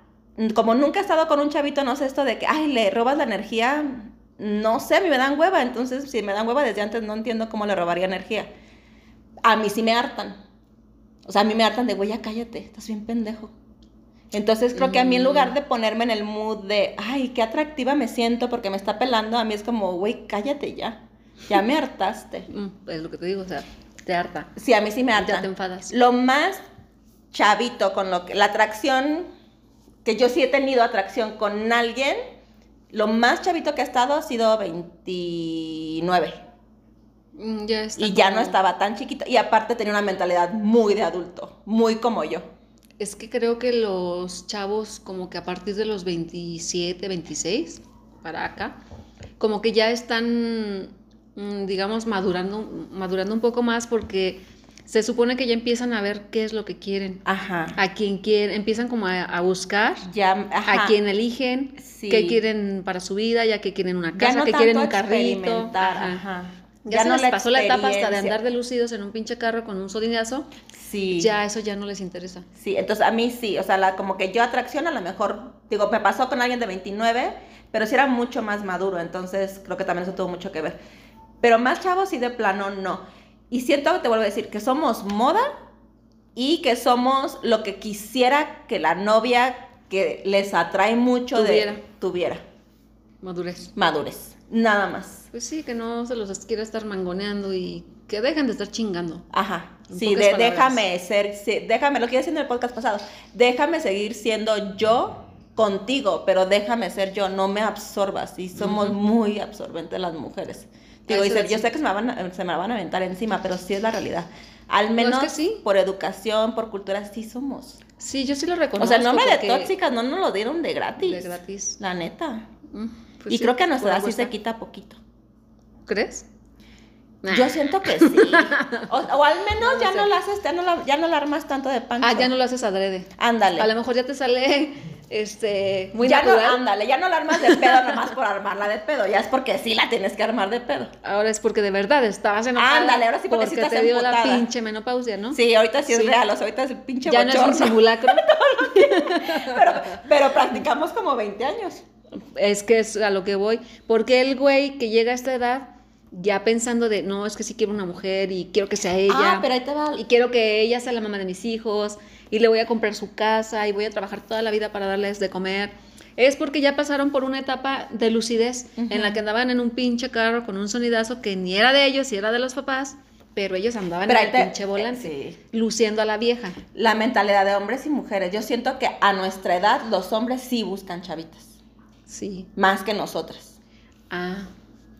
Como nunca he estado con un chavito, no sé esto de que, ay, le robas la energía. No sé, a mí me dan hueva. Entonces, si me dan hueva desde antes, no entiendo cómo le robaría energía. A mí sí me hartan. O sea, a mí me hartan de, güey, ya cállate, estás bien pendejo. Entonces creo que a mí en lugar de ponerme en el mood de, ay, qué atractiva me siento porque me está pelando, a mí es como, güey, cállate ya. Ya me hartaste. Mm, Es lo que te digo, o sea, te harta. Sí, a mí sí me harta. Ya te enfadas. Lo más chavito con lo que la atracción que yo sí he tenido atracción con alguien, lo más chavito que ha estado ha sido 29 Mm, Ya está y ya no estaba tan chiquito y aparte tenía una mentalidad muy de adulto, muy como yo. Es que creo que los chavos, como que a partir de los 27, 26, para acá, como que ya están, mm, digamos, madurando, madurando un poco más porque se supone que ya empiezan a ver qué es lo que quieren, Ajá. a quién quieren, empiezan como a, a buscar Ya, ajá. a quién eligen, Sí. qué quieren para su vida, ya que quieren una Ya casa, no que quieren un carrito. ajá. Ya, se les la pasó la etapa hasta de andar de lucidos en un pinche carro con un sodinazo, Sí. ya eso ya no les interesa. Sí, entonces a mí sí, o sea, la, como que yo atracción a lo mejor, digo, me pasó con alguien de 29, pero sí era mucho más maduro, entonces creo que también eso tuvo mucho que ver. Pero más chavos sí de plano no. Y siento, te vuelvo a decir, que somos moda y que somos lo que quisiera que la novia que les atrae mucho Tuviera. de tuviera. Madurez. Madurez, nada más. Pues sí, que no se los quiera estar mangoneando y que dejen de estar chingando. Ajá. Sí, de, déjame ser, sí, déjame, lo que decía en el podcast pasado, déjame seguir siendo yo contigo, pero déjame ser yo, no me absorbas. Y somos muy absorbentes las mujeres. Digo, y se- yo sé que se me, van a, se me van a aventar encima, pero sí es la realidad. Al es menos que sí. por educación, por cultura, sí somos. Sí, yo sí lo reconozco. o sea, el nombre de tóxicas no nos lo dieron de gratis. De gratis. La neta. Pues y sí, creo que a nuestra edad sí se quita poquito. ¿Crees? Nah. Yo siento que sí. O, o al menos No ya, sé. no la haces, ya no la, ya no la armas tanto de pancho. Ah, ya no lo haces adrede. Ándale. A lo mejor ya te sale este muy ya no, ándale, ya no la armas de pedo nomás por armarla de pedo, ya es porque sí la tienes que armar de pedo. Ahora es porque de verdad estabas enojada. Ándale, ahora sí porque sí estás te dio la pinche menopausia, ¿no? Sí, ahorita sí es real, o sea, ahorita es el pinche ya no es un bochorno. simulacro. pero, pero practicamos como 20 años. Es que es a lo que voy. Porque el güey que llega a esta edad, ya pensando de, no, es que sí quiero una mujer y quiero que sea ella. Ah, pero ahí te va. Y quiero que ella sea la mamá de mis hijos y le voy a comprar su casa y voy a trabajar toda la vida para darles de comer. Es porque ya pasaron por una etapa de lucidez en la que andaban en un pinche carro con un sonidazo que ni era de ellos, ni era de los papás, pero ellos andaban Pero en el te- pinche volante, sí. luciendo a la vieja. La mentalidad de hombres y mujeres. Yo siento que a nuestra edad los hombres sí buscan chavitas, Sí. más que nosotras. Ah.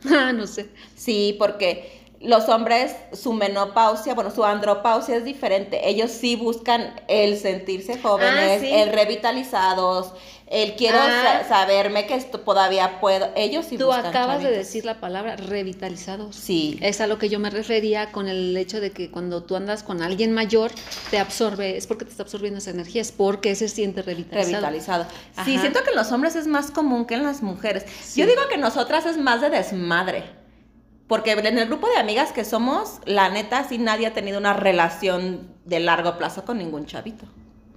Ah, no sé. Sí, porque los hombres, su menopausia, bueno, su andropausia es diferente. Ellos sí buscan el sentirse jóvenes, Ah, sí. el revitalizados, el quiero Ah. sa- saberme que esto todavía puedo. Ellos sí Tú buscan acabas de decir la palabra revitalizados. Sí. Es a lo que yo me refería con el hecho de que cuando tú andas con alguien mayor, te absorbe, es porque te está absorbiendo esa energía, es porque se siente revitalizado. Revitalizado. Sí, siento que en los hombres es más común que en las mujeres. Sí. Yo digo que nosotras es más de desmadre. Porque en el grupo de amigas que somos, la neta, sí nadie ha tenido una relación de largo plazo con ningún chavito.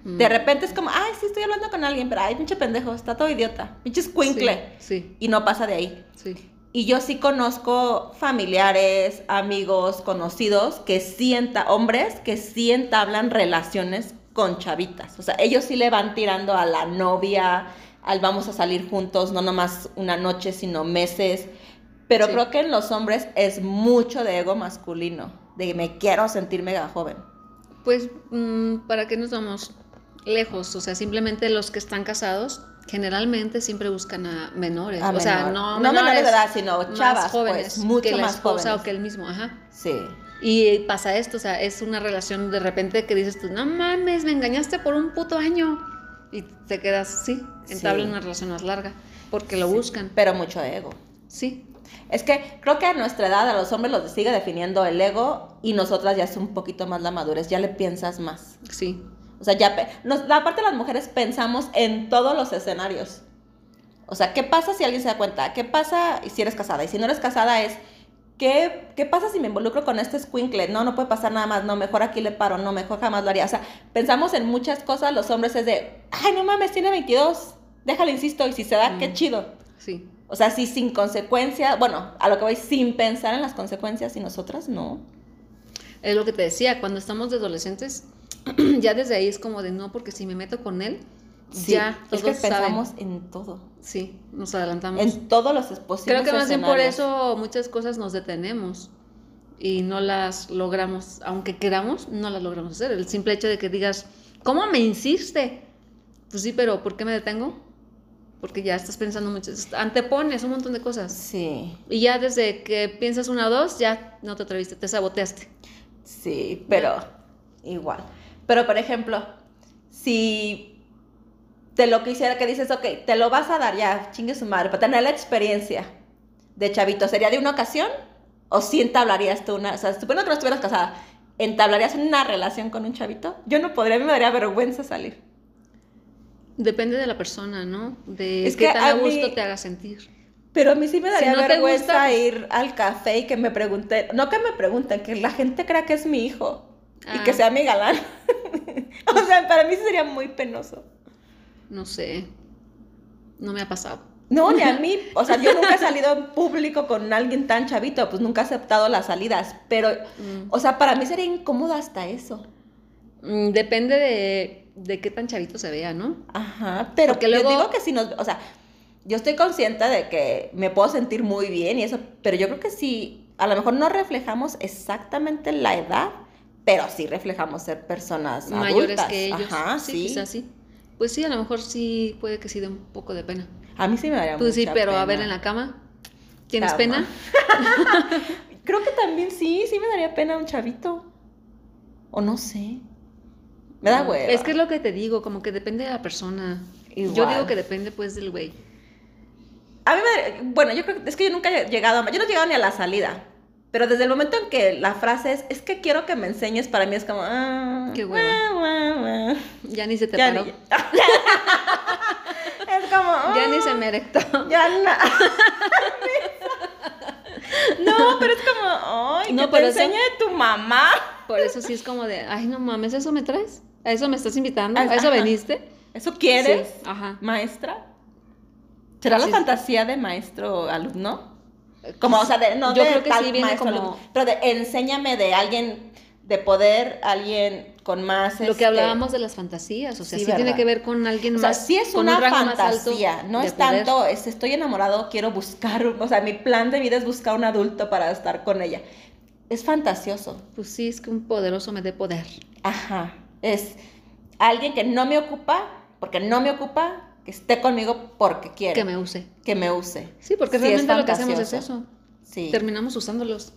Mm. De repente es como, ay, sí estoy hablando con alguien, pero ay, pinche pendejo, está todo idiota, pinche escuincle. Sí, Y no pasa de ahí. sí. Y yo sí conozco familiares, amigos, conocidos que sí enta- hombres que sí entablan relaciones con chavitas. O sea, ellos sí le van tirando a la novia, al vamos a salir juntos, no nomás una noche, sino meses. Pero Sí. creo que en los hombres es mucho de ego masculino, de me quiero sentir mega joven. Pues, mm, ¿para qué nos vamos lejos? O sea, simplemente los que están casados generalmente siempre buscan a menores. A o sea, no, No menores de edad, sino más chavas, jóvenes, pues, mucho que la más esposa jóvenes. o que el mismo, ajá. Sí. Y pasa esto, o sea, es una relación de repente que dices tú, no mames, me engañaste por un puto año. Y te quedas, sí, entablan Sí. una relación más larga, porque lo Sí. buscan. Pero mucho ego. Sí, Es que creo que a nuestra edad a los hombres los sigue definiendo el ego y nosotras ya es un poquito más la madurez, ya le piensas más. sí. O sea, ya, nos, la parte de las mujeres pensamos en todos los escenarios. O sea, ¿qué pasa si alguien se da cuenta? ¿Qué pasa si eres casada? Y si no eres casada es, ¿qué, qué pasa si me involucro con este squinkle? No, no puede pasar nada más, no, mejor aquí le paro, no, mejor jamás lo haría. O sea, pensamos en muchas cosas, los hombres es de, ay, no mames, tiene 22, déjale, insisto, y si se da, qué Mm. chido. Sí. O sea, si sin consecuencias, bueno, a lo que voy, sin pensar en las consecuencias y nosotras no. Es lo que te decía, cuando estamos de adolescentes, ya desde ahí es como de no, porque si me meto con él, Sí, ya es todos que pensamos saben. en todo, Sí, nos adelantamos. en todos los posibles Creo que más bien por eso muchas cosas nos detenemos y no las logramos, aunque queramos, no las logramos hacer. El simple hecho de que digas, ¿cómo me insiste? Pues sí, pero ¿por qué me detengo? Porque ya estás pensando mucho, antepones un montón de cosas. Sí, Y ya desde que piensas una o dos, ya no te atreviste, te saboteaste. sí, pero igual. Pero por ejemplo, si te lo quisiera que dices, ok, te lo vas a dar ya, chingue su madre, para tener la experiencia de chavito, ¿sería de una ocasión? ¿O si entablarías tú una, o sea, suponiendo que no estuvieras casada, ¿entablarías una relación con un chavito? Yo no podría, a mí me daría vergüenza salir. Depende de la persona, ¿no? De Es qué que tan a a gusto mí- te haga sentir. Pero a mí sí me daría no vergüenza gusta, pues- ir al café y que me pregunten, no que me pregunten, que la gente crea que es mi hijo y Ah. que sea mi galán. o sea, para mí sería muy penoso. No sé. No me ha pasado. No, ni a mí, o sea, yo nunca he salido en público con alguien tan chavito, pues nunca he aceptado las salidas, pero, Mm. o sea, para mí sería incómodo hasta eso. Mm, Depende de, de qué tan chavito se vea, ¿no? Ajá, pero Porque yo luego- digo que si nos, o sea, yo estoy consciente de que me puedo sentir muy bien y eso, pero yo creo que sí, a lo mejor no reflejamos exactamente la edad, pero sí reflejamos ser personas Mayores adultas. que ellos. Ajá, sí, sí. quizás sí. Pues sí, a lo mejor sí puede que sí dé un poco de pena. A mí sí me daría Pues sí, pero a ver en la cama. ¿Tienes Cama. pena? Creo que también sí, sí me daría pena un chavito. O no sé. Me da hueva. Es que es lo que te digo, como que depende de la persona. Yo Igual. digo que depende pues del güey. A mí me bueno, yo creo que es que yo nunca he llegado a, yo no he llegado ni a la salida. Pero desde el momento en que la frase es, es que quiero que me enseñes, para mí es como, ah, Qué hueva. ah, ah, ah. Ya ni se te Ya paró. ni- es como, Ya ni se me erectó. Ya no. no, pero es como, ay, No, que te enseñe tu mamá. Por eso sí es como de, ay, no mames, ¿eso me traes? ¿A eso me estás invitando? ¿A Ajá. eso veniste? ¿Eso quieres, Sí, ajá. maestra? ¿Será la Sí. fantasía de maestro-alumno? Como, o sea, de, no Yo de creo que tal sí viene maestro, como- alumno, pero de enséñame de alguien de poder, alguien con más... Lo este, que hablábamos de las fantasías, o sea, Sí, sí, tiene que ver con alguien O sea, más. sí es con una un más fantasía, no es poder. tanto, es, estoy enamorado, quiero buscar, o sea, mi plan de vida es buscar un adulto para estar con ella. Es fantasioso. Pues sí, es que un poderoso me dé poder. Ajá. Es alguien que no me ocupa, porque no me ocupa, que esté conmigo porque quiere. Que me use. que me use. Sí, porque Sí, realmente lo que hacemos es eso. Sí. Terminamos usándolos.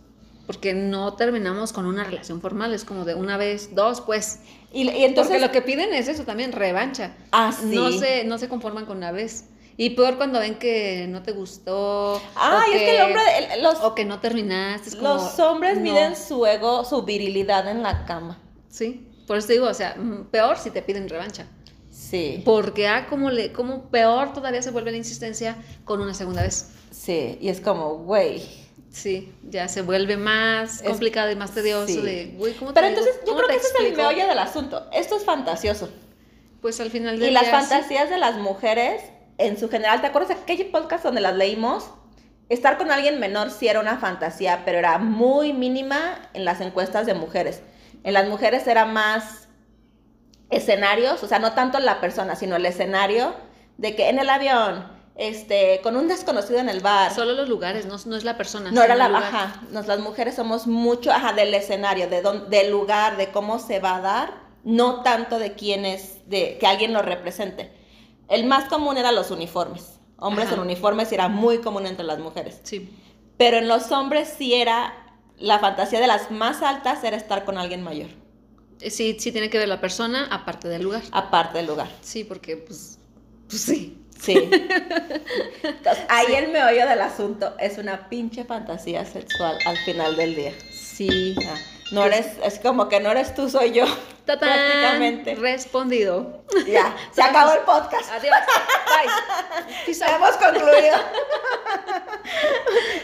Porque no terminamos con una relación formal, es como de una vez, dos, pues. Y, y entonces. Porque lo que piden es eso también, revancha. Ah, sí. No se, no se conforman con una vez. Y peor cuando ven que no te gustó. Ah, o y es que el hombre, el- los, O que no terminaste. es como, los hombres no. miden su ego, su virilidad en la cama. Sí, por eso te digo, o sea, mm, peor si te piden revancha. Sí. Porque, ah, como, le, como peor todavía se vuelve la insistencia con una segunda vez. Sí. Y es como, güey. Sí, ya se vuelve más Es- complicado y más tedioso sí. de, güey, ¿cómo te Pero digo? entonces, yo ¿Cómo creo que ese es el meollo del asunto. Esto es fantasioso. Pues al final del Y las sí. fantasías de las mujeres, en su general, ¿te acuerdas de aquel podcast donde las leímos? estar con alguien menor sí era una fantasía, pero era muy mínima en las encuestas de mujeres. En las mujeres era más escenarios, o sea, no tanto la persona, sino el escenario de que en el avión, este, con un desconocido en el bar. Solo los lugares, no, no es la persona. No era la lugar. ajá, nos, las mujeres somos mucho ajá, del escenario, de dónde- del lugar, de cómo se va a dar, no tanto de quién es, de que alguien lo represente. El más común eran los uniformes. Hombres Ajá. en uniformes era muy común entre las mujeres. Sí. Pero en los hombres sí era, la fantasía de las más altas era estar con alguien mayor, Eh, Sí, sí tiene que ver la persona aparte del lugar. aparte del lugar. Sí, porque pues, pues sí. Sí. Entonces, ahí el meollo del asunto es una pinche fantasía sexual al final del día. Sí. Ah, No eres, es como que no eres tú, soy yo. ¡Tatán! Prácticamente. Respondido. Ya, se acabó el podcast. Adiós. Bye. Hemos concluido.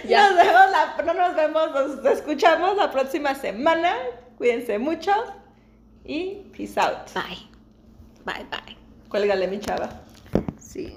Ya. Nos vemos la, no nos vemos, nos escuchamos la próxima semana. Cuídense mucho y peace out. Bye. Bye, bye. Cuélgale mi chava. Sí.